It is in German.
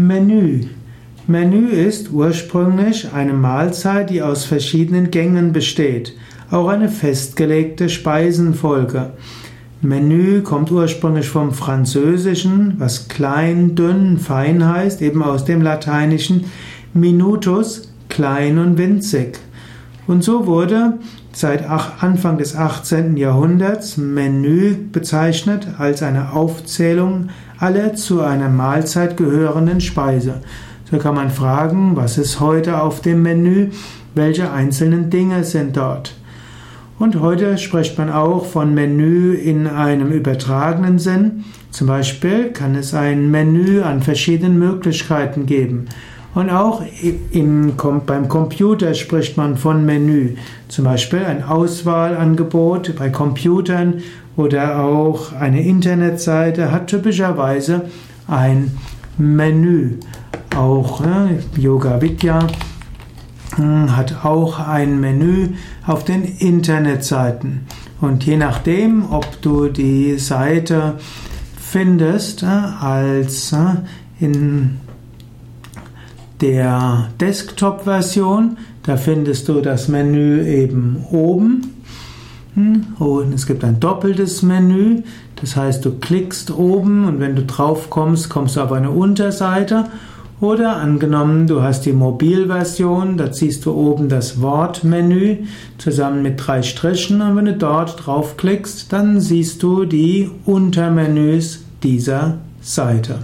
Menü. Menü ist ursprünglich eine Mahlzeit, die aus verschiedenen Gängen besteht, auch eine festgelegte Speisenfolge. Menü kommt ursprünglich vom Französischen, was klein, dünn, fein heißt, eben aus dem Lateinischen minutus, klein und winzig. Und so wurde seit Anfang des 18. Jahrhunderts Menü bezeichnet als eine Aufzählung aller zu einer Mahlzeit gehörenden Speise. So kann man fragen, was ist heute auf dem Menü, welche einzelnen Dinge sind dort. Und heute spricht man auch von Menü in einem übertragenen Sinn. Zum Beispiel kann es ein Menü an verschiedenen Möglichkeiten geben. Und auch im, beim Computer spricht man von Menü. Zum Beispiel ein Auswahlangebot bei Computern oder auch eine Internetseite hat typischerweise ein Menü. Auch ne, Yoga Vidya hm, hat auch ein Menü auf den Internetseiten. Und je nachdem, ob du die Seite findest als in der Desktop-Version, da findest du das Menü eben oben. Hm, und es gibt ein doppeltes Menü, das heißt, du klickst oben und wenn du drauf kommst, kommst du auf eine Unterseite. Oder angenommen, du hast die Mobilversion, da ziehst du oben das Wortmenü zusammen mit drei Strichen und wenn du dort draufklickst, dann siehst du die Untermenüs dieser Seite.